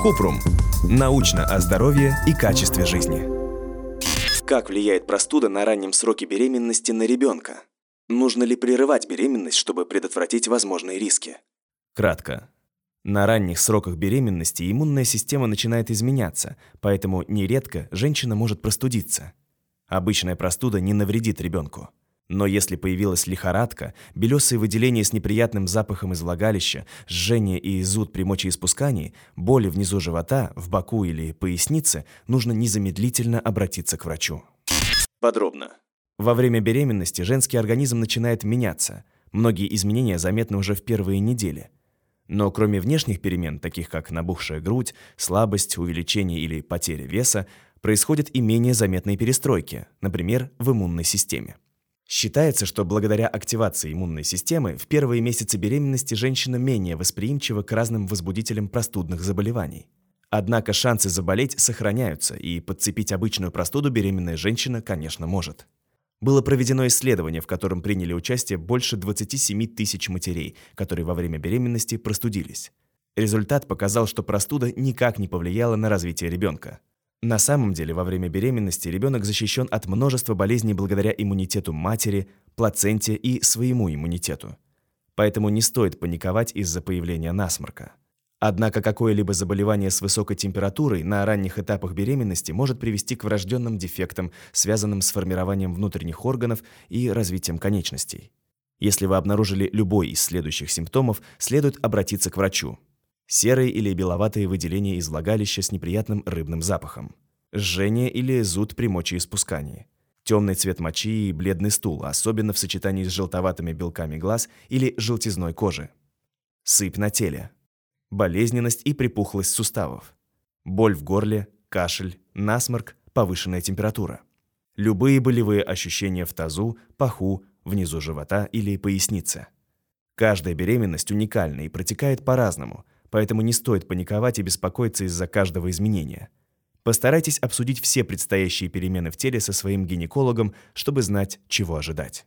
Купрум. Научно о здоровье и качестве жизни. Как влияет простуда на раннем сроке беременности на ребенка? Нужно ли прерывать беременность, чтобы предотвратить возможные риски? Кратко. На ранних сроках беременности иммунная система начинает изменяться, поэтому нередко женщина может простудиться. Обычная простуда не навредит ребенку. Но если появилась лихорадка, белесые выделения с неприятным запахом из влагалища, жжение и зуд при мочеиспускании, боли внизу живота, в боку или пояснице, нужно незамедлительно обратиться к врачу. Подробно. Во время беременности женский организм начинает меняться. Многие изменения заметны уже в первые недели – но кроме внешних перемен, таких как набухшая грудь, слабость, увеличение или потеря веса, происходят и менее заметные перестройки, например, в иммунной системе. Считается, что благодаря активации иммунной системы в первые месяцы беременности женщина менее восприимчива к разным возбудителям простудных заболеваний. Однако шансы заболеть сохраняются, и подцепить обычную простуду беременная женщина, конечно, может. Было проведено исследование, в котором приняли участие больше 27 тысяч матерей, которые во время беременности простудились. Результат показал, что простуда никак не повлияла на развитие ребенка. На самом деле, во время беременности ребенок защищен от множества болезней благодаря иммунитету матери, плаценте и своему иммунитету. Поэтому не стоит паниковать из-за появления насморка. Однако какое-либо заболевание с высокой температурой на ранних этапах беременности может привести к врожденным дефектам, связанным с формированием внутренних органов и развитием конечностей. Если вы обнаружили любой из следующих симптомов, следует обратиться к врачу. Серые или беловатые выделения из влагалища с неприятным рыбным запахом. Жжение или зуд при мочеиспускании. Темный цвет мочи и бледный стул, особенно в сочетании с желтоватыми белками глаз или желтизной кожи. Сыпь на теле болезненность и припухлость суставов, боль в горле, кашель, насморк, повышенная температура. Любые болевые ощущения в тазу, паху, внизу живота или пояснице. Каждая беременность уникальна и протекает по-разному, поэтому не стоит паниковать и беспокоиться из-за каждого изменения. Постарайтесь обсудить все предстоящие перемены в теле со своим гинекологом, чтобы знать, чего ожидать.